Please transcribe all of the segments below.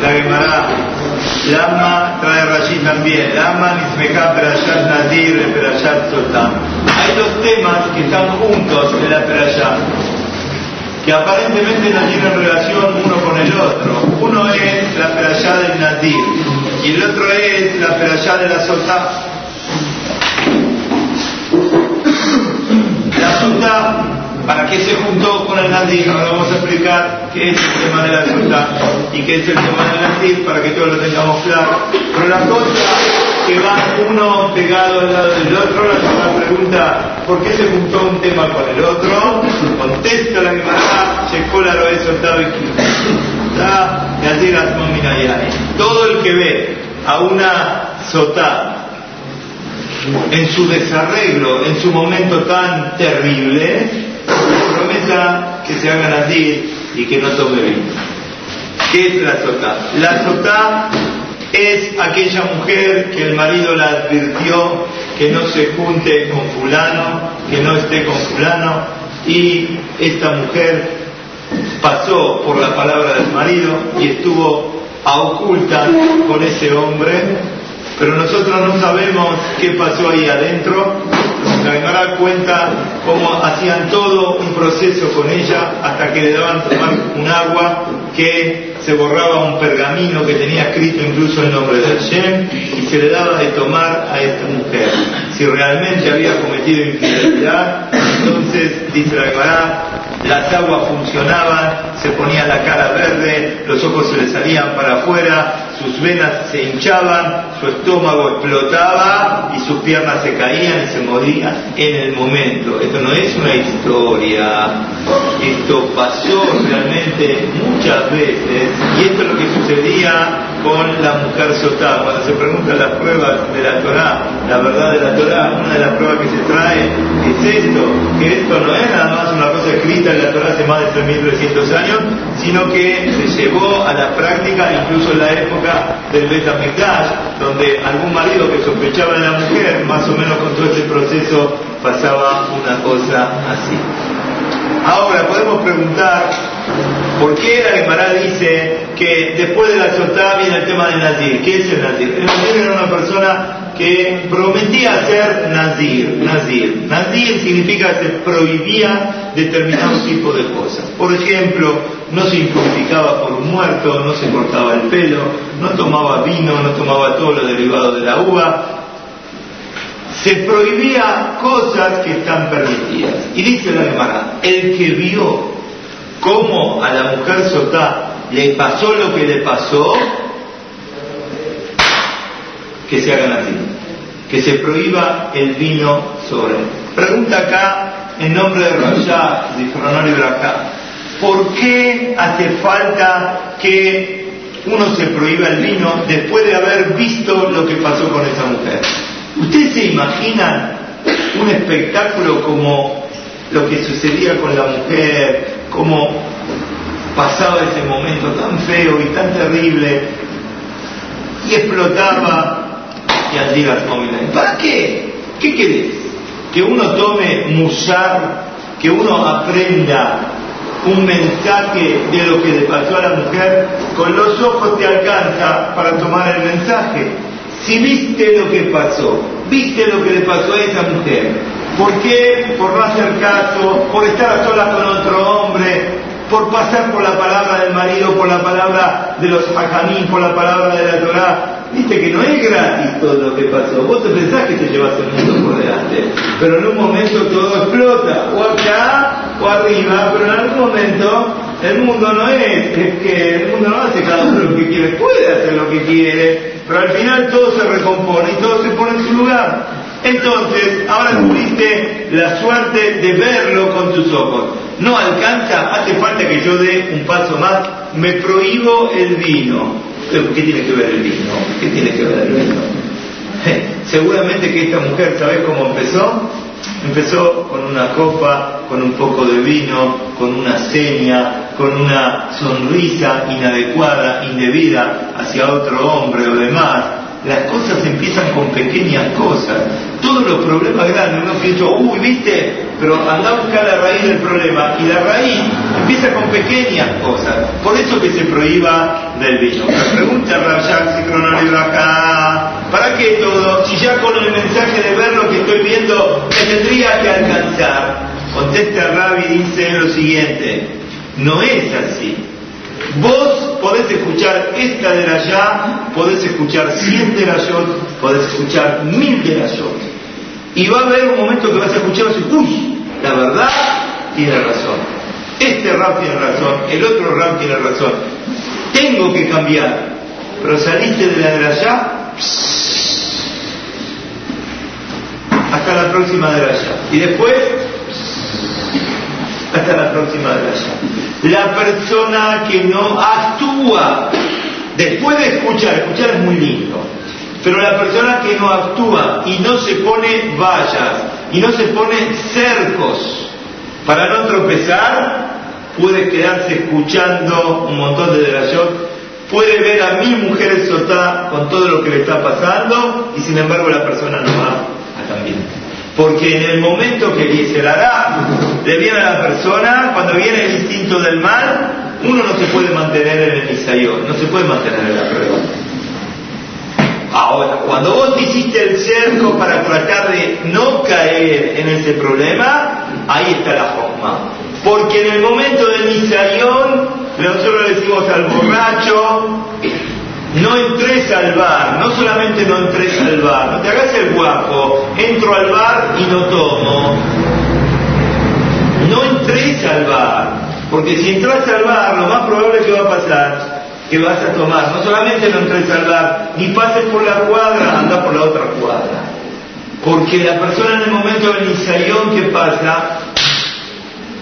la Gemara. Lama trae Rashi también. Lama Nismeja Perashat Nadir Perashat Sotam. Hay dos temas que están juntos en la Perashat que aparentemente no tienen relación uno con el otro. Uno es la perashá del Nadir y el otro es la perashá de la Sotá. La Sotá, ¿para qué se juntó con el Nadir? Ahora vamos a explicar qué es el tema de la Sotá y qué es el tema del Nadir para que todos lo tengamos claro. Pero la cosa que van uno pegado al lado del otro, la pregunta, ¿por qué se juntó un tema con el otro? Contesta la Gemara, Checola lo he soltado y Todo el que ve a una sotá en su desarreglo, en su momento tan terrible, prometa que se haga nadir y que no tome vino. ¿Qué es la sotá? La sotá es aquella mujer que el marido la advirtió que no se junte con fulano, que no esté con fulano, y esta mujer pasó por la palabra del marido y estuvo a oculta con ese hombre, pero nosotros no sabemos qué pasó ahí adentro. La Gemara cuenta cómo hacían todo un proceso con ella hasta que le daban tomar un agua que se borraba un pergamino que tenía escrito incluso el nombre de Hashem y se le daba de tomar a esta mujer. Si realmente había cometido infidelidad, entonces, dice la Gemara, las aguas funcionaban, se ponía la cara verde, los ojos se le salían para afuera, sus venas se hinchaban, su estómago explotaba y sus piernas se caían y se morían en el momento. Esto no es una historia, esto pasó realmente muchas veces y esto es lo que sucedía con la mujer Sotá. Cuando se preguntan las pruebas de la Torah, la verdad de la Torah, una de las pruebas que se trae es esto, que esto no es nada más una cosa escrita en la Torah hace más de 3.300 años, sino que se llevó a la práctica incluso en la época del Betamigdash, donde algún marido que sospechaba de la mujer, más o menos con todo este proceso, pasaba una cosa así. Ahora podemos preguntar por qué la Gemara dice que después de la soltada viene el tema del Nazir. ¿Qué es el Nazir? El Nazir era una persona que prometía ser Nazir. Nazir. Nazir significa que se prohibía determinado tipo de cosas. Por ejemplo, no se impurificaba por un muerto, no se cortaba el pelo, no tomaba vino, no tomaba todo lo derivado de la uva, se prohibía cosas que están permitidas. Y dice la Gemara, el que vio cómo a la mujer Sotá le pasó lo que le pasó, que se hagan así, que se prohíba el vino sobre. Pregunta acá, en nombre de Rashá, de y ¿por qué hace falta que uno se prohíba el vino después de haber visto lo que pasó con esa mujer? ¿Ustedes se imaginan un espectáculo como lo que sucedía con la mujer, cómo pasaba ese momento tan feo y tan terrible y explotaba y día ¿Para qué? ¿Qué querés? Que uno tome musar, que uno aprenda un mensaje de lo que le pasó a la mujer, con los ojos te alcanza para tomar el mensaje. Si viste lo que pasó, viste lo que le pasó a esa mujer, ¿por qué? Por no hacer caso, por estar a solas con otro hombre, por pasar por la palabra del marido, por la palabra de los hajamín, por la palabra de la Torah. Viste que no es gratis todo lo que pasó. Vos te pensás que te llevas el mundo por delante, pero en un momento todo explota, o acá o arriba, pero en algún momento el mundo no es, es que el mundo no hace cada uno lo que quiere, puede hacer lo que quiere, pero al final todo se recompone y todo se pone en su lugar. Entonces, ahora tuviste la suerte de verlo con tus ojos. No alcanza, hace falta que yo dé un paso más, me prohíbo el vino. ¿Qué tiene que ver el vino? ¿Qué tiene que ver el vino? Seguramente que esta mujer, ¿sabes cómo empezó? Empezó con una copa, con un poco de vino, con una seña, con una sonrisa inadecuada, indebida hacia otro hombre o demás. Las cosas empiezan con pequeñas cosas. Todos los problemas grandes, uno piensa, uy, viste, pero anda a buscar la raíz del problema. Y la raíz empieza con pequeñas cosas. Por eso que se prohíba del vino. Me pregunta Rayak acá, ¿para qué todo? Si ya con el mensaje de ver lo que estoy viendo me tendría que alcanzar. Contesta Rabbi y dice lo siguiente, no es así. Esta de ya, podés escuchar cien de la yo, podés escuchar mil de la yo. Y va a haber un momento que vas a escuchar y vas a decir, uy, la verdad tiene razón. Este rap tiene razón, el otro rap tiene razón. Tengo que cambiar. Pero saliste de la de ya, hasta la próxima de ya. Y después, hasta la próxima de ya la persona que no actúa después de escuchar, escuchar es muy lindo, pero la persona que no actúa y no se pone vallas y no se pone cercos para no tropezar, puede quedarse escuchando un montón de delación, puede ver a mil mujeres soltar con todo lo que le está pasando y sin embargo la persona no va a también. Porque en el momento que se dará, le viene a la persona, cuando viene el instinto del mal, uno no se puede mantener en el Isayón, no se puede mantener en la prueba. Ahora, cuando vos hiciste el cerco para tratar de no caer en ese problema, ahí está la forma. Porque en el momento del Isayón, nosotros le decimos al borracho, no entres al bar, no solamente no entres al bar, no te hagas el guapo, entro al bar y no tomo. No entres al bar, porque si entras al bar, lo más probable que va a pasar que vas a tomar. No solamente no entres al bar, ni pases por la cuadra, anda por la otra cuadra. Porque la persona en el momento del ensayón que pasa,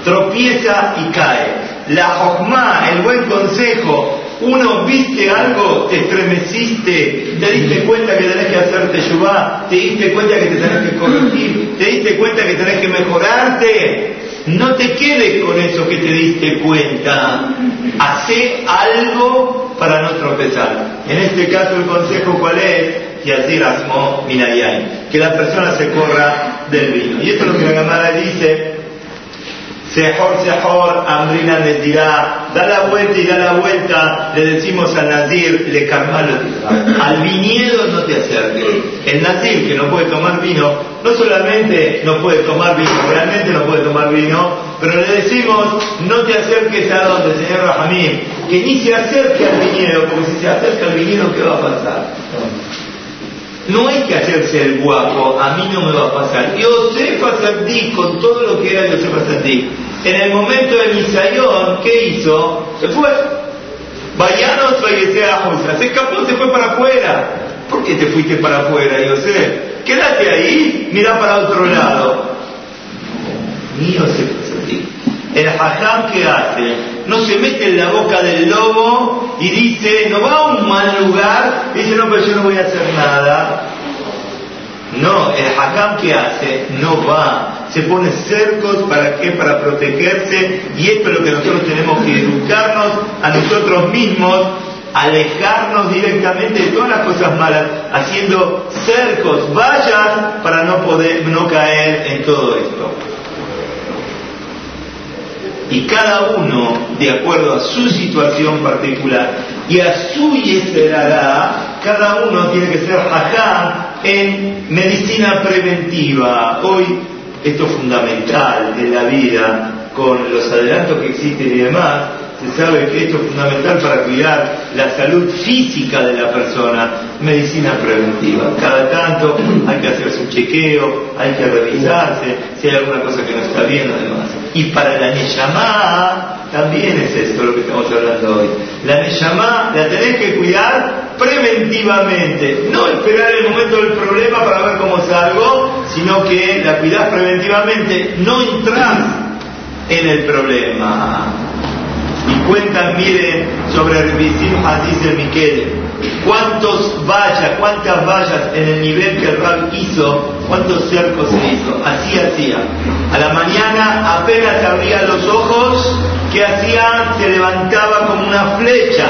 tropieza y cae. La jojma, el buen consejo, uno viste algo, te estremeciste, te diste cuenta que tenés que hacerte yubá, te diste cuenta que te tenés que corregir, te diste cuenta que tenés que mejorarte. No te quedes con eso que te diste cuenta. Hacé algo para no tropezar. En este caso el consejo cuál es? Y así rasmo minayay. Que la persona se corra del vino. Y esto es lo que la cámara dice Sejor, Sejor, Amrina les dirá, da la vuelta y da la vuelta, le decimos al Nazir, le carmalo, al viñedo no te acerques. El Nazir que no puede tomar vino, no solamente no puede tomar vino, realmente no puede tomar vino, pero le decimos, no te acerques a donde, señor Rahamim, que ni se acerque al viñedo, porque si se acerca al viñedo, ¿qué va a pasar? No hay que hacerse el guapo, a mí no me va a pasar. Yosef Asadí, con todo lo que era Yosef Asadí, en el momento del Misayón, ¿qué hizo? Se fue. Vayanos a Se escapó, se fue para afuera. ¿Por qué te fuiste para afuera, Yosef? Quédate ahí, mira para otro lado. Ni Yosef Asadí. El hajam que hace, no se mete en la boca del lobo y dice, no va a un mal lugar, dice, no, pero yo no voy a hacer nada. No, el hajam que hace no va, se pone cercos para qué, para protegerse y esto es lo que nosotros tenemos que educarnos a nosotros mismos, alejarnos directamente de todas las cosas malas, haciendo cercos, vallas para no poder, no caer en todo esto y cada uno, de acuerdo a su situación particular y a su yeserará, cada uno tiene que ser acá en medicina preventiva. Hoy esto es fundamental en la vida, con los adelantos que existen y demás, se sabe que esto es fundamental para cuidar la salud física de la persona, medicina preventiva. Cada tanto hay que hacer su chequeo, hay que revisarse, si hay alguna cosa que no está bien, además. Y para la Neyamá también es esto lo que estamos hablando hoy. La Neyamá la tenés que cuidar preventivamente, no esperar el momento del problema para ver cómo salgo, sino que la cuidás preventivamente, no entras en el problema. Y cuentan, miren, sobre el Bisim Aziz el Miquel, cuántos vallas, cuántas vallas en el nivel que el Rab hizo, cuántos cercos se hizo, así hacía. A la mañana apenas abría los ojos, ¿qué hacía? Se levantaba como una flecha,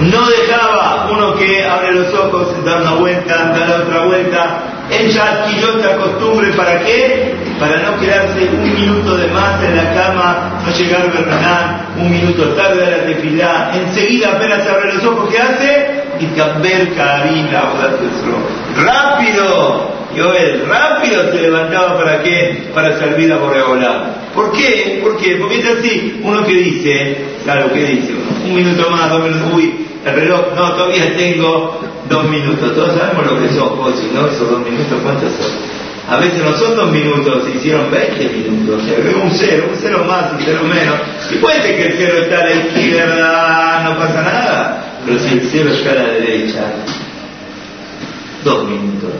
no dejaba uno que que abre los ojos, da una vuelta, da la otra vuelta. Él ya adquirió esta costumbre, ¿para qué? Para no quedarse un minuto de más en la cama, no llegar a un minuto tarde a la tefilá. Enseguida apenas abre los ojos, ¿qué hace? Y cambiar cabina, ¡Rápido! Joel, rápido se levantaba para qué? Para servir a Boreolá. ¿Por qué? ¿Por qué? Porque es así, uno que dice, claro, ¿qué dice? Un minuto más, dos minutos, uy, el reloj, no, todavía tengo dos minutos. Todos sabemos lo que son, si ¿no? Esos dos minutos, ¿cuántos son? A veces no son dos minutos, se hicieron 20 minutos, un cero, un cero más, un cero menos. Y puede que el cero está a la izquierda, no pasa nada, el cero está a la derecha, dos minutos.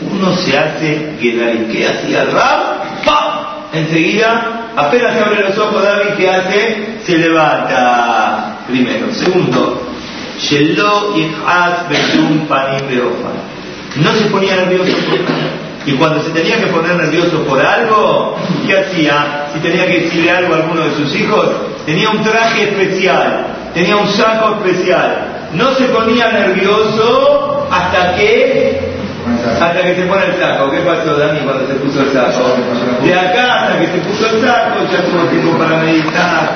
Uno se hace que ¿qué hacía Rab? ¡Pam! Enseguida, apenas se abre los ojos David, ¿qué hace? Se levanta primero. Segundo, no se ponía nervioso. Y cuando se tenía que poner nervioso por algo, ¿qué hacía? Si tenía que decirle algo a alguno de sus hijos, tenía un traje especial, tenía un saco especial. No se ponía nervioso hasta que hasta que se pone el saco. ¿Qué pasó, Dani, cuando se puso el saco? De acá hasta que se puso el saco, ya tuvo tiempo para meditar,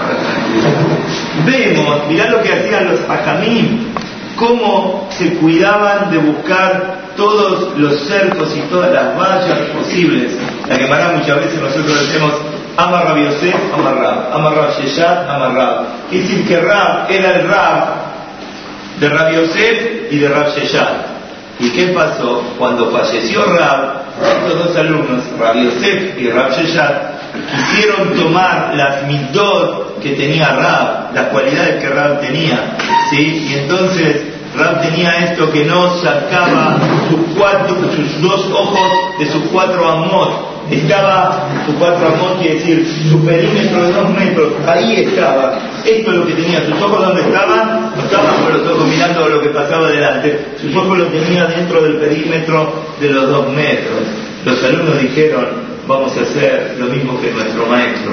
Vemos, mirá lo que hacían los ajamim, cómo se cuidaban de buscar todos los cercos y todas las vallas posibles. La que muchas veces nosotros decimos Amar Yosef, Amar Rab, Amar Rab Sheshat, Amar Rab. Quiere decir que Rab era el Rab de Rab Yosef y de Rab Sheshat. ¿Y qué pasó? Cuando falleció Rab, estos dos alumnos, Rab Yosef y Rab Sheshat, quisieron tomar las midot que tenía Rab, las cualidades que Rab tenía, ¿sí? Y entonces Rab tenía esto que no sacaba sus, cuatro, sus dos ojos de sus cuatro amot. Estaba, sus cuatro amot quiere decir, su perímetro de dos metros, ahí estaba. Esto es lo que tenía. ¿Sus ojos dónde estaban? No estaban con los ojos mirando lo que pasaba delante. Sus ojos los tenía dentro del perímetro de los dos metros. Los alumnos dijeron, vamos a hacer lo mismo que nuestro maestro.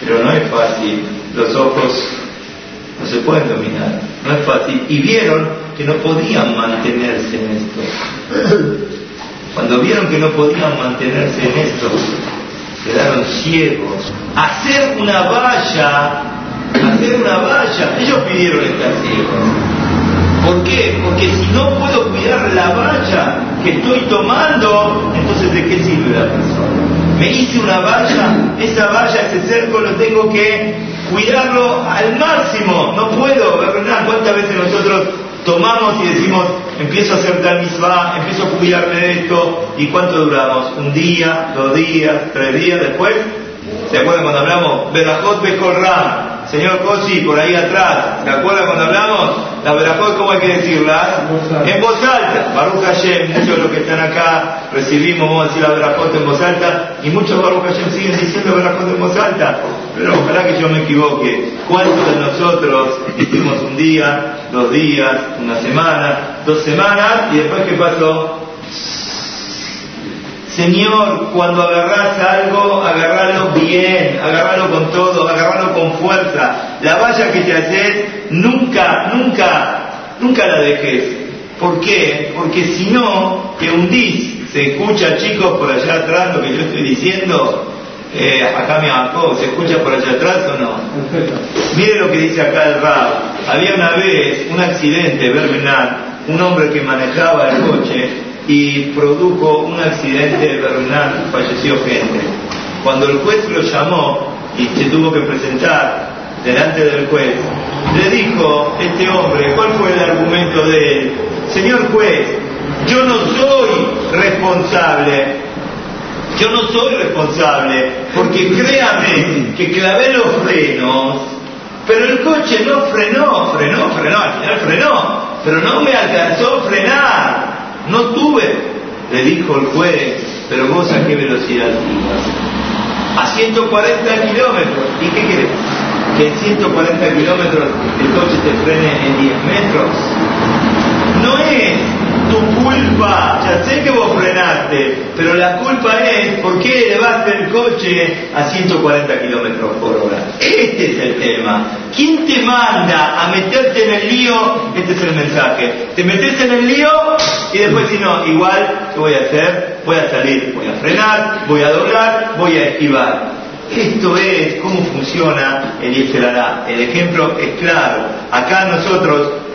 Pero no es fácil. Los ojos no se pueden dominar, no es fácil. Y vieron que no podían mantenerse en esto. Cuando vieron que no podían mantenerse en esto, quedaron ciegos. Hacer una valla, hacer una valla, ellos pidieron estar ciegos. ¿Por qué? Porque si no puedo cuidar la valla que estoy tomando, entonces ¿de qué sirve la persona? Me hice una valla, esa valla, ese cerco lo tengo que cuidarlo al máximo. No puedo, ¿verdad? ¿Cuántas veces nosotros tomamos y decimos, empiezo a hacer tal misma, empiezo a cuidarme de esto, ¿y cuánto duramos? ¿Un día, dos días, tres días después? ¿Se acuerdan cuando hablamos? Berajot Bekorram, señor Cosi, por ahí atrás, ¿se acuerdan cuando hablamos? La Berajot, ¿cómo hay que decirla? En voz alta. Baruch Hashem, muchos de los que están acá recibimos, vamos a decir la Berajot en voz alta, y muchos Baruch Hashem siguen diciendo Berajot en voz alta. Pero ojalá que yo me equivoque. ¿Cuántos de nosotros hicimos un día, dos días, una semana, dos semanas, y después qué pasó? Señor, cuando agarras algo, agarralo bien, agarralo con todo, agarralo con fuerza. La valla que te haces, nunca, nunca, nunca la dejes. ¿Por qué? Porque si no, te hundís. Se escucha, chicos, por allá atrás lo que yo estoy diciendo. Eh, acá me bajó, ¿se escucha por allá atrás o no? Mire lo que dice acá el rap. Había una vez un accidente, Bernard, un hombre que manejaba el coche y produjo un accidente Bernard, falleció gente. Cuando el juez lo llamó y se tuvo que presentar delante del juez, le dijo este hombre, ¿cuál fue el argumento de él? Señor juez, yo no soy responsable, yo no soy responsable, porque créame que clavé los frenos, pero el coche no frenó, frenó, frenó, al final frenó, pero no me alcanzó a frenar. No tuve, le dijo el juez, pero vos a qué velocidad ibas. A 140 kilómetros. ¿Y qué querés? Que en 140 kilómetros el coche te frene en 10 metros. No es tu culpa, ya sé que vos frenaste, pero la culpa es por qué elevaste el coche a 140 kilómetros por hora. Este es el tema. ¿Quién te manda a meterte en el lío? Este es el mensaje. Te metes en el lío y después si no, igual, ¿qué voy a hacer? Voy a salir, voy a frenar, voy a doblar, voy a esquivar. Esto es cómo funciona el Yeserará. El ejemplo es claro. Acá nosotros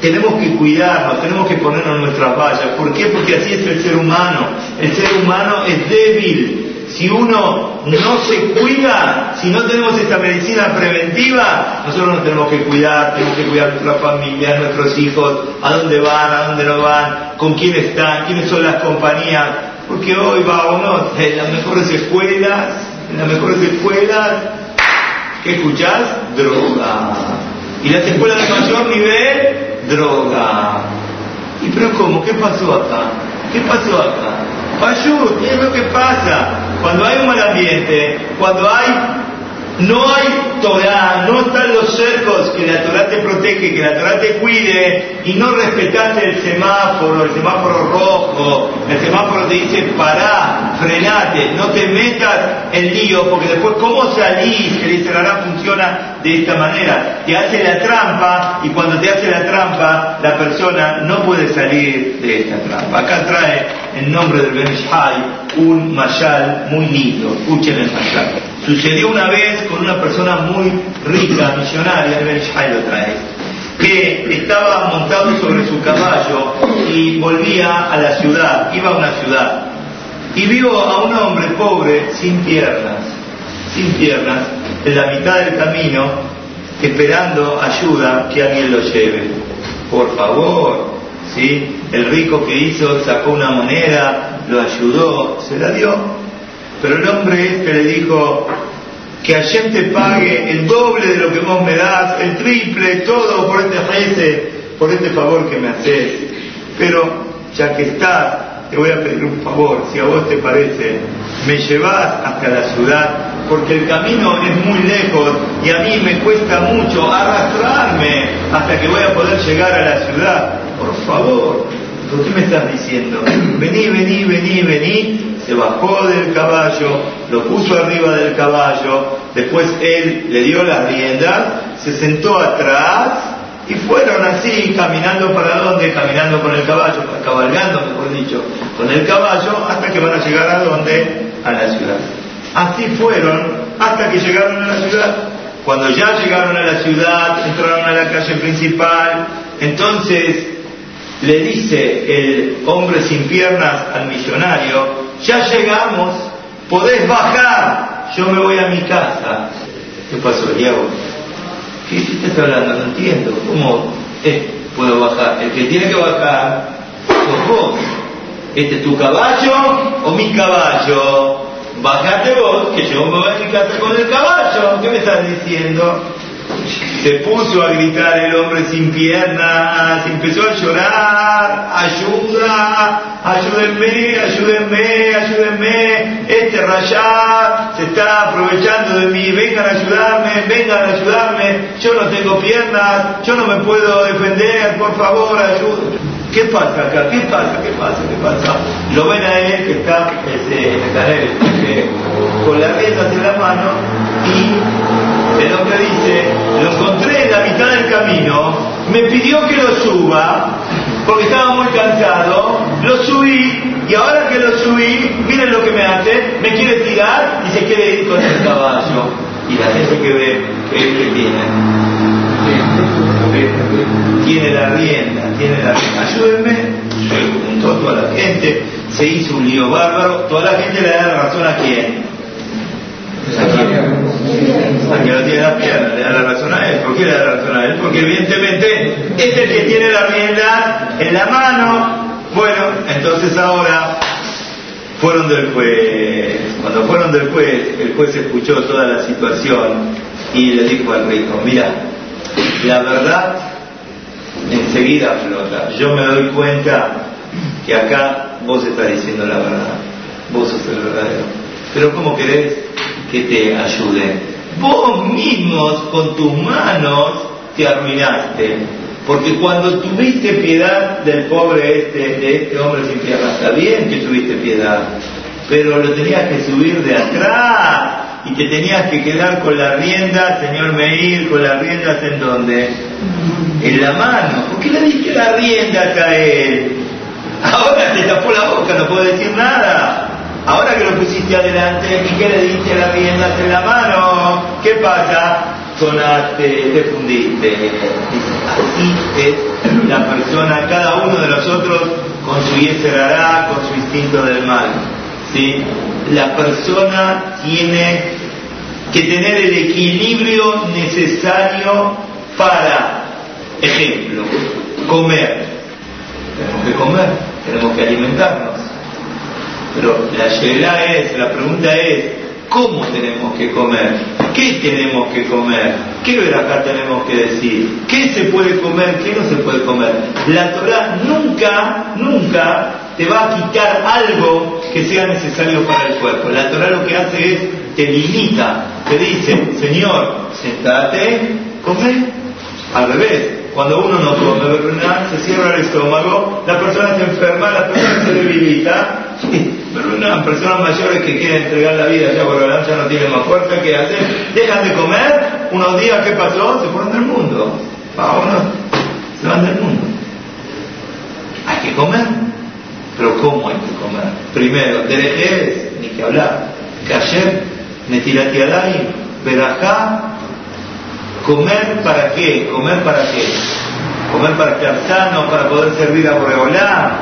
tenemos que cuidarnos, tenemos que ponernos nuestras vallas. ¿Por qué? Porque así es el ser humano. El ser humano es débil. Si uno no se cuida, si no tenemos esta medicina preventiva, nosotros nos tenemos que cuidar, tenemos que cuidar nuestra familia, nuestros hijos, a dónde van, a dónde no van, con quién están, quiénes son las compañías. Porque hoy va uno en las mejores escuelas, en las mejores escuelas, ¿qué escuchás? Droga. Y las escuelas de mayor nivel, droga. ¿Y pero cómo? ¿Qué pasó acá? ¿Qué pasó acá? Payú, ¿qué es lo que pasa? Cuando hay un mal ambiente, cuando hay no hay Torah, no están los cercos que la Torah te protege, que la Torah te cuide, y no respetaste el semáforo, el semáforo rojo, el semáforo te dice pará, frenate, no te metas en lío, porque después cómo salís, el Israelá funciona de esta manera, te hace la trampa, y cuando te hace la trampa, la persona no puede salir de esta trampa. Acá trae en nombre del Benishai un mayal muy lindo, escuchen el mayal. Sucedió una vez con una persona muy rica, millonaria, el Benishai lo trae, que estaba montado sobre su caballo y volvía a la ciudad, iba a una ciudad, y vio a un hombre pobre sin piernas, sin piernas, en la mitad del camino, esperando ayuda que alguien lo lleve. Por favor, ¿sí? El rico que hizo sacó una moneda, lo ayudó, se la dio. Pero el hombre este le dijo, que ayer te pague el doble de lo que vos me das, el triple, todo por este este favor que me haces. Pero ya que estás, te voy a pedir un favor, si a vos te parece, me llevas hasta la ciudad, porque el camino es muy lejos y a mí me cuesta mucho arrastrarme hasta que voy a poder llegar a la ciudad. Por favor, ¿por qué me estás diciendo? Vení, vení, vení, vení se bajó del caballo, lo puso arriba del caballo, después él le dio las riendas, se sentó atrás y fueron así, caminando para dónde, caminando con el caballo, cabalgando, mejor dicho, con el caballo, hasta que van a llegar a dónde, a la ciudad. Así fueron hasta que llegaron a la ciudad. Cuando ya llegaron a la ciudad, entraron a la calle principal, entonces le dice el hombre sin piernas al millonario, ya llegamos, podés bajar, yo me voy a mi casa. ¿Qué pasó, Diego? ¿Qué estás hablando? No entiendo. ¿Cómo puedo bajar? El que tiene que bajar sos vos. ¿Este es tu caballo o mi caballo? Bajate vos, que yo me voy a mi casa con el caballo. ¿Qué me estás diciendo? Se puso a gritar el hombre sin piernas, empezó a llorar, ayuda, ayúdenme, ayúdenme, ayúdenme, este rayá se está aprovechando de mí, vengan a ayudarme, vengan a ayudarme, yo no tengo piernas, yo no me puedo defender, por favor, ayúdenme. ¿Qué pasa acá? ¿Qué pasa? ¿Qué pasa? ¿Qué pasa? Lo ven a él que está, este, este, con las riendas en la mano y el hombre dice, lo encontré en la mitad del camino, me pidió que lo suba, porque estaba muy cansado, lo subí, y ahora que lo subí, miren lo que me hace, me quiere tirar y se quiere ir con el caballo. Y la gente que ve, que, tiene, tiene la rienda, tiene la rienda. Ayúdenme, yo juntó toda la gente, se hizo un lío bárbaro, toda la gente le da la razón a quién a que no tiene la pierna, le da la razón a él. ¿Por qué le da la razón a él? Porque evidentemente es el que tiene la rienda en la mano. Bueno, entonces ahora fueron del juez. Cuando fueron del juez, el juez escuchó toda la situación y le dijo al rico, mira, la verdad enseguida flota. Yo me doy cuenta que acá vos estás diciendo la verdad. Vos sos el verdadero. Pero ¿cómo querés que te ayude. Vos mismos con tus manos te arruinaste. Porque cuando tuviste piedad del pobre este, de este hombre sin piedad, está bien que tuviste piedad. pero lo tenías que subir de atrás y te tenías que quedar con la rienda, señor Meir, con las riendas en donde? En la mano. ¿Por qué le diste la rienda a él? Ahora te tapó la boca, no puedo decir nada. Ahora que lo pusiste adelante, ¿y qué le diste la rienda en la mano? ¿Qué pasa? Sonaste, te fundiste. Así es la persona, cada uno de nosotros con su yeserará, con su instinto del mal. ¿sí? La persona tiene que tener el equilibrio necesario para, ejemplo, comer. Tenemos que comer, tenemos que alimentarnos. Pero la llegada es, la pregunta es, ¿cómo tenemos que comer? ¿Qué tenemos que comer? ¿Qué acá tenemos que decir? ¿Qué se puede comer? ¿Qué no se puede comer? La Torah nunca, nunca te va a quitar algo que sea necesario para el cuerpo. La Torah lo que hace es, te limita, te dice, Señor, sentate, come, al revés. Cuando uno no come ¿verdad? se cierra el estómago, la persona se enferma, la persona se debilita. Pero una personas mayores que quieren entregar la vida ya por ya no tienen más fuerza, ¿qué hacen? Dejan de comer, unos días, ¿qué pasó? Se fueron del mundo. Vámonos, se van del mundo. Hay que comer. Pero ¿cómo hay que comer? Primero, derejes, ni que hablar. Cayer, netiratiadai, verajá, comer para qué? ¿Comer para qué? Comer para estar sano, para poder servir a Boreolá.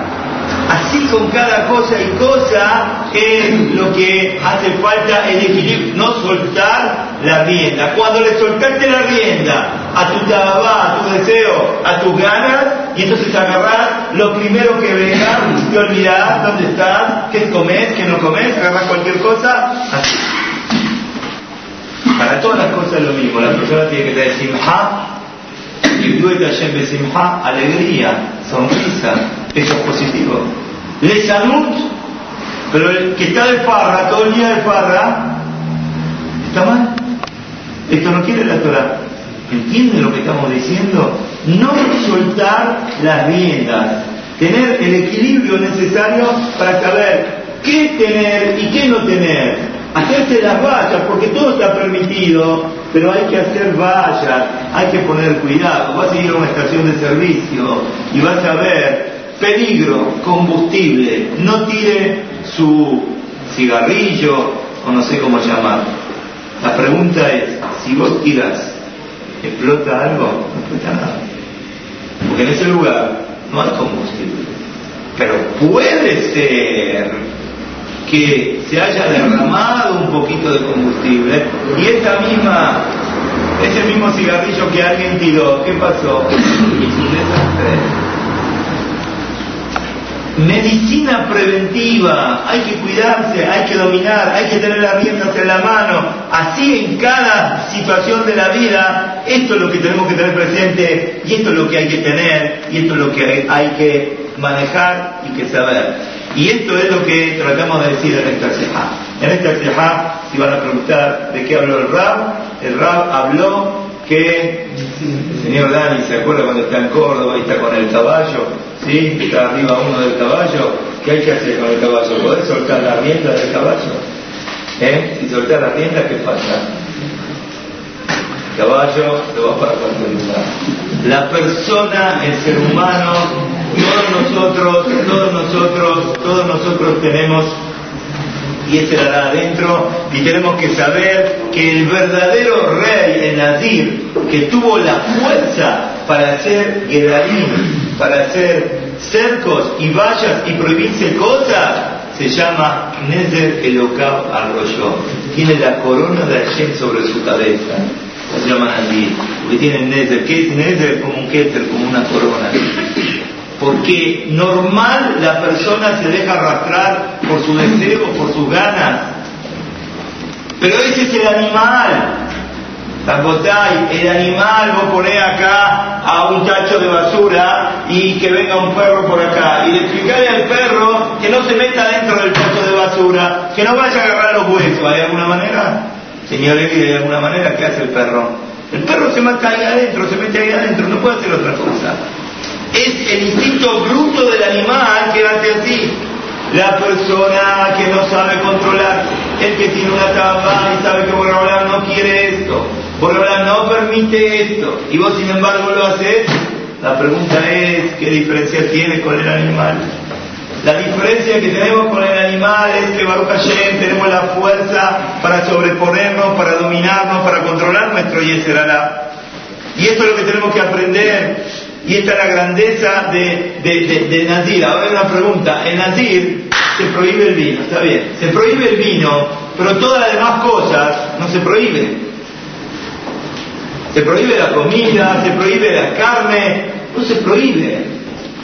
Así con cada cosa y cosa es lo que hace falta el equilibrio, no soltar la rienda. Cuando le soltaste la rienda a tu tabá, a tu deseo, a tus ganas, y entonces agarrás lo primero que venga, te olvidás dónde estás, qué comes, qué no comes, agarrás cualquier cosa, así. Para todas las cosas es lo mismo, la persona tiene que tener simha, y de simha, alegría, sonrisa, eso es positivo. Le salud, pero el que está de farra, todo el día de farra, está mal. Esto no quiere la Torah. ¿Entienden lo que estamos diciendo? No soltar las riendas, tener el equilibrio necesario para saber qué tener y qué no tener hacerse las vallas, porque todo está permitido, pero hay que hacer vallas, hay que poner cuidado. Vas a ir a una estación de servicio y vas a ver peligro, combustible, no tire su cigarrillo o no sé cómo llamar. La pregunta es, si vos tiras, ¿explota algo? No explota nada. Porque en ese lugar no hay combustible. Pero puede ser que se haya derramado un poquito de combustible y esa misma, ese mismo cigarrillo que alguien tiró, ¿qué pasó? Medicina preventiva, hay que cuidarse, hay que dominar, hay que tener las riendas en la mano. Así en cada situación de la vida, esto es lo que tenemos que tener presente y esto es lo que hay que tener y esto es lo que hay que manejar y que saber. Y esto es lo que tratamos de decir en esta ceja. En esta ceja, si van a preguntar de qué habló el Rab, el Rab habló que el señor Dani se acuerda cuando está en Córdoba y está con el caballo, ¿sí? está arriba uno del caballo, ¿qué hay que hacer con el caballo? ¿Poder soltar la rienda del caballo? ¿Eh? Si soltar la rienda, ¿qué pasa? El caballo lo va para cualquier. La persona, el ser humano, todos nosotros, todos nosotros, todos nosotros tenemos y ese hará adentro y tenemos que saber que el verdadero rey, el Nadir, que tuvo la fuerza para hacer Gedarim, para hacer cercos y vallas y prohibirse cosas, se llama Nezer Elokab Arroyo. Tiene la corona de Hashem sobre su cabeza. Se llama Nadir, porque tiene Nezer. ¿Qué es Nezer? Como un Keter, como una corona porque normal la persona se deja arrastrar por su deseo, por sus ganas. Pero ese es el animal. el animal, vos ponés acá a un tacho de basura y que venga un perro por acá. Y le explicaré al perro que no se meta dentro del tacho de basura, que no vaya a agarrar los huesos. ¿Hay alguna manera? Señor ¿hay alguna manera? ¿Qué hace el perro? El perro se mete ahí adentro, se mete ahí adentro, no puede hacer otra cosa es el instinto bruto del animal que hace así. La persona que no sabe controlar, el que tiene una tapa y sabe que Borreola no quiere esto, Borreola no permite esto, y vos sin embargo lo haces, la pregunta es, ¿qué diferencia tiene con el animal? La diferencia que tenemos con el animal es que Baruch Hashem tenemos la fuerza para sobreponernos, para dominarnos, para controlar nuestro Yeserara. Y esto es lo que tenemos que aprender. Y esta es la grandeza de, de, de, Nazir. Ahora hay una pregunta. En Nazir se prohíbe el vino, está bien. Se prohíbe el vino, pero todas las demás cosas no se prohíben. Se prohíbe la comida, se prohíbe la carne, no se prohíbe.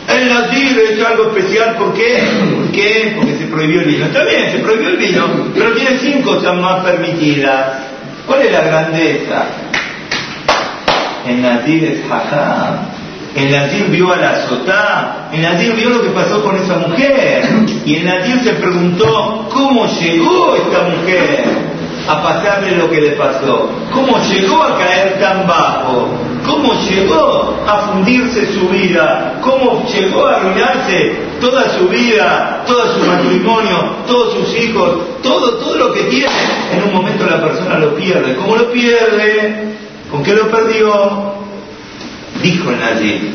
El nazir es algo especial, ¿por qué? ¿Por qué? Porque se prohibió el vino. Está bien, se prohibió el vino, pero tiene cinco cosas más permitidas. ¿Cuál es la grandeza? El nazir es jajam. El nazir vio a la sotá. El nazir vio lo que pasó con esa mujer. Y el nazir se preguntó, ¿cómo llegó esta mujer a pasarle lo que le pasó? ¿Cómo llegó a caer tan bajo? cómo llegó a fundirse su vida, cómo llegó a arruinarse toda su vida, todo su matrimonio, todos sus hijos, todo, todo lo que tiene. En un momento la persona lo pierde. ¿Cómo lo pierde? ¿Con qué lo perdió? Dijo allí,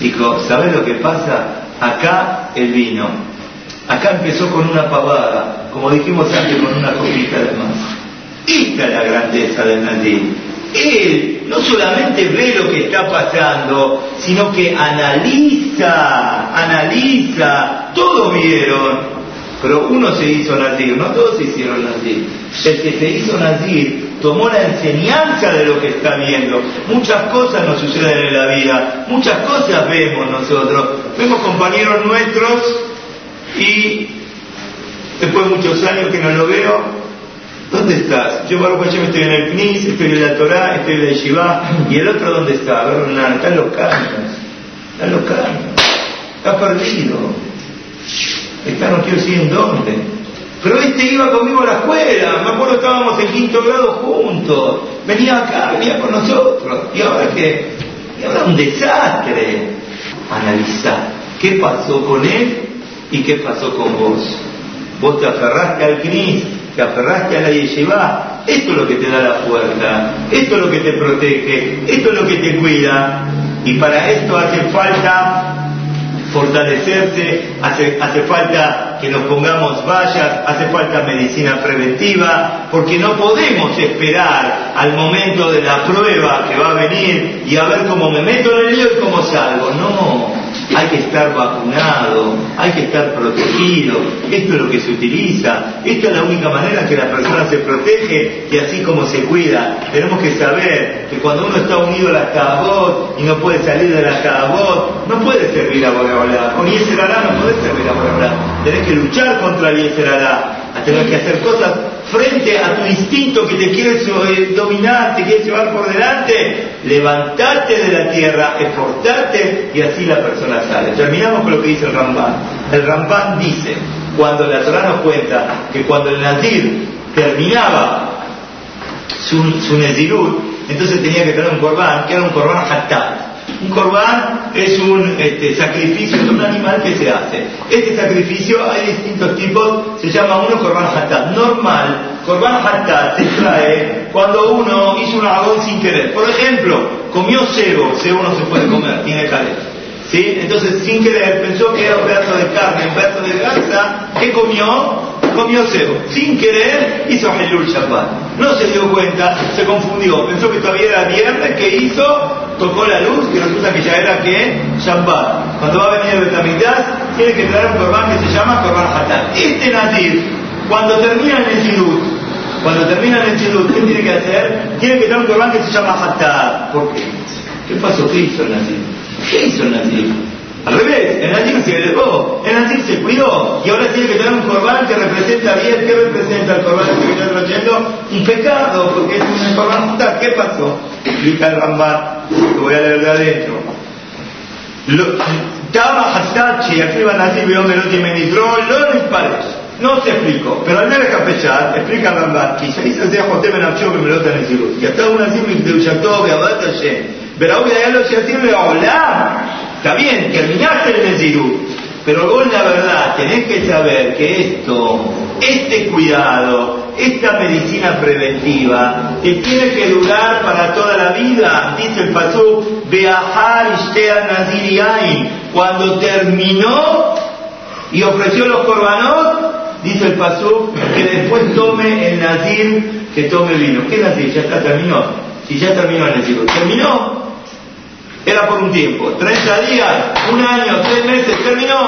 dijo, ¿sabes lo que pasa? Acá el vino. Acá empezó con una pavada, como dijimos antes, con una copita de más. Esta es la grandeza del Nadir él no solamente ve lo que está pasando, sino que analiza, analiza, todos vieron, pero uno se hizo nazir, no todos se hicieron nazir. El que se hizo nazir tomó la enseñanza de lo que está viendo. Muchas cosas nos suceden en la vida, muchas cosas vemos nosotros. Vemos compañeros nuestros y después de muchos años que no lo veo, ¿Dónde estás? Yo, Baruch Hashem, estoy en el CNIS, estoy en la Torah, estoy en la Yeshiva. ¿Y el otro dónde está? Está en los caños. Está en los caños. Está perdido. Está no quiero decir en dónde. Pero este iba conmigo a la escuela. Me acuerdo estábamos en quinto grado juntos. Venía acá, venía con nosotros. Y ahora qué? Y ahora un desastre. Analizar qué pasó con él y qué pasó con vos. Vos te aferraste al CNIS te aferraste a la yeshiva, esto es lo que te da la fuerza, esto es lo que te protege, esto es lo que te cuida, y para esto hace falta fortalecerse, hace, hace falta que nos pongamos vallas, hace falta medicina preventiva, porque no podemos esperar al momento de la prueba que va a venir y a ver cómo me meto en el lío y cómo salgo. No, hay que estar vacunado, hay que estar protegido, esto es lo que se utiliza, esta es la única manera que la persona se protege y así como se cuida. Tenemos que saber que cuando uno está unido a la cabot y no puede salir de la cabot, no puede servir a Boreolá. Con Yeserará no puede servir a Boreolá. Tenés que luchar contra Yeserará, tener que hacer cosas frente a tu instinto que te quiere eh, dominar, te quiere llevar por delante, levantate de la tierra, esforzate y así la persona sale. Terminamos con lo que dice el Ramban. El Ramban dice, cuando la Torah nos cuenta que cuando el Nadir terminaba su, su entonces tenía que tener un corbán, que era un corbán hatat. Un corbán es un este, sacrificio de un animal que se hace. Este sacrificio hay distintos tipos, se llama uno corbán hatat. Normal, corbán hatat se trae cuando uno hizo un agón sin querer. Por ejemplo, comió cebo, cebo no se puede comer, tiene caleta. ¿Sí? Entonces, sin querer, pensó que era un pedazo de carne, un pedazo de garza, ¿qué comió? Comió cebo. Sin querer, hizo Helul Shabbat. No se dio cuenta, se confundió, pensó que todavía era viernes, ¿qué hizo? tocó la luz y resulta que ya era que Shabbat. Cuando va a venir el Betamidas, tiene que traer un corbán que se llama corbán Hatat. Este Nadir, cuando termina el Sidut, cuando termina el Sidut, ¿qué tiene que hacer? Tiene que traer un corbán que se llama Hatat. ¿Por qué? ¿Qué pasó? ¿Qué hizo el Nadir? ¿Qué hizo el Nadir? Al revés, el Nadir se elevó, el Nadir se cuidó y ahora tiene que tener un corbán que representa bien, ¿qué representa el corbán que estoy trayendo? Un pecado, porque es un corbán ¿Qué pasó? Explica el Rambat, lo voy a leer de adentro. Tama Hasachi, aquí van a decir, veo no tiene nitro, no No se explicó, pero al menos Capechar explica el Rambat, que se hizo sea Joté Benachó que me lo en el Y hasta una así me dijo, que Abat Hashem. Pero ahora ya lo tiene Olam. Está bien, terminaste el Nezirut, Pero vos la verdad tenés que saber que esto, este cuidado, esta medicina preventiva, te tiene que durar para toda la vida. Dice el Pasú, Beahar Nazir Cuando terminó y ofreció los korbanot, dice el Pasú, que después tome el Nazir, que tome vino. ¿Qué Nazir? Ya está, terminó. Si ya terminó el Nazir. ¿Terminó? Era por un tiempo, 30 días, un año, tres meses, terminó.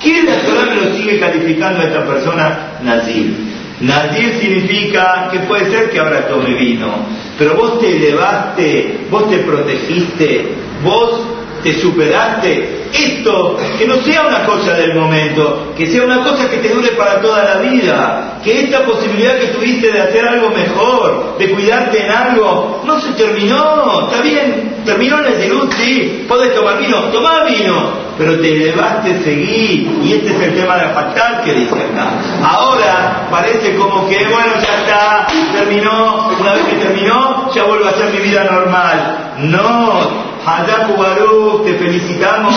¿Quién la Torah lo sigue calificando a esta persona Nazir? Nazir significa que puede ser que ahora tome vino, pero vos te elevaste, vos te protegiste, vos te superaste. Esto, que no sea una cosa del momento, que sea una cosa que te dure para toda la vida, que esta posibilidad que tuviste de hacer algo mejor, de cuidarte en algo, no se terminó, está bien, terminó el salud, sí, podés tomar vino, tomá vino, pero te elevaste, seguí, y este es el tema de la fatal que dice acá. Ahora parece como que, bueno, ya está, terminó, una vez que terminó, ya vuelvo a hacer mi vida normal. No, Hayaku Baruch, te felicitamos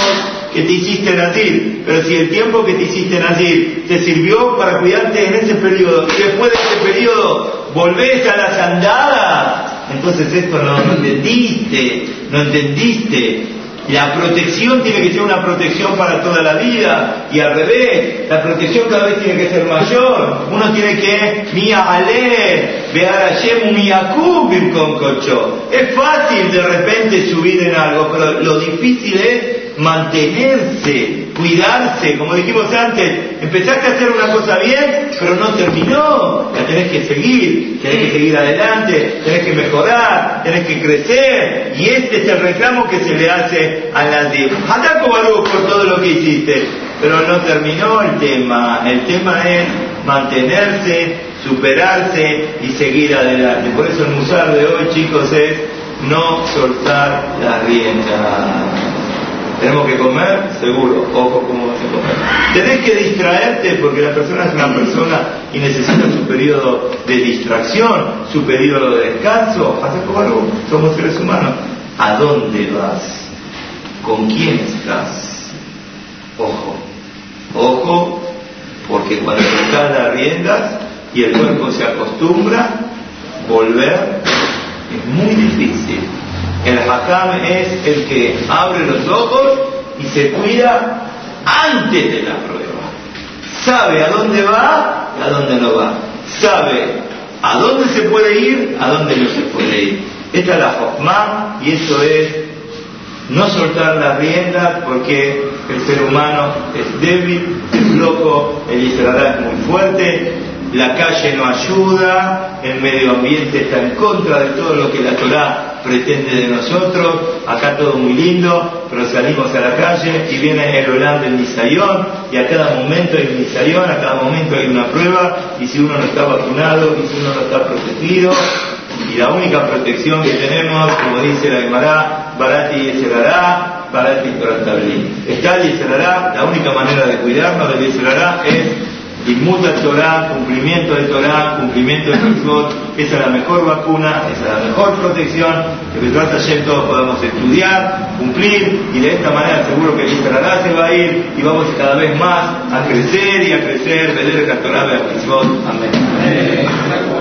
que te hiciste Nazir, pero si el tiempo que te hiciste Nazir te sirvió para cuidarte en ese periodo y después de ese periodo volvés a las andadas, entonces esto no, entendiste, no entendiste. La protección tiene que ser una protección para toda la vida y al revés, la protección cada vez tiene que ser mayor. Uno tiene que mía ale, vear a miyakubim con cocho. Es fácil de repente subir en algo, pero lo difícil es mantenerse, cuidarse, como dijimos antes, empezaste a hacer una cosa bien, pero no terminó, la tenés que seguir, tenés que seguir adelante, tenés que mejorar, tenés que crecer, y este es el reclamo que se le hace a nadie. Ataco Baruch por todo lo que hiciste, pero no terminó el tema, el tema es mantenerse, superarse y seguir adelante. Por eso el musar de hoy, chicos, es no soltar la rienda. Tenemos que comer, seguro, ojo cómo vas a comer. Tenés que distraerte porque la persona es una persona y necesita su periodo de distracción, su periodo de descanso. como algo, somos seres humanos. ¿A dónde vas? ¿Con quién estás? Ojo, ojo, porque cuando estás las riendas y el cuerpo se acostumbra, volver es muy difícil. El hakam es el que abre los ojos y se cuida antes de la prueba. Sabe a dónde va y a dónde no va. Sabe a dónde se puede ir, a dónde no se puede ir. Esta es la Hokmah y eso es no soltar las riendas porque el ser humano es débil, es loco, el Israel es muy fuerte la calle no ayuda, el medio ambiente está en contra de todo lo que la Torah pretende de nosotros, acá todo muy lindo, pero salimos a la calle y viene el Orán del Nisayón, y a cada momento hay un Nisayón, a cada momento hay una prueba, y si uno no está vacunado, y si uno no está protegido, y la única protección que tenemos, como dice la Gemara, Barati y Barati y Está el Yeserará, la única manera de cuidarnos del Yeserará es mucha Torah, cumplimiento de Torah, cumplimiento de mitzvot, esa es la mejor vacuna, esa es la mejor protección, que de ayer todos podemos estudiar, cumplir, y de esta manera seguro que el Israel se va a ir y vamos cada vez más a crecer y a crecer, ver la Torah, mitzvot. Amén.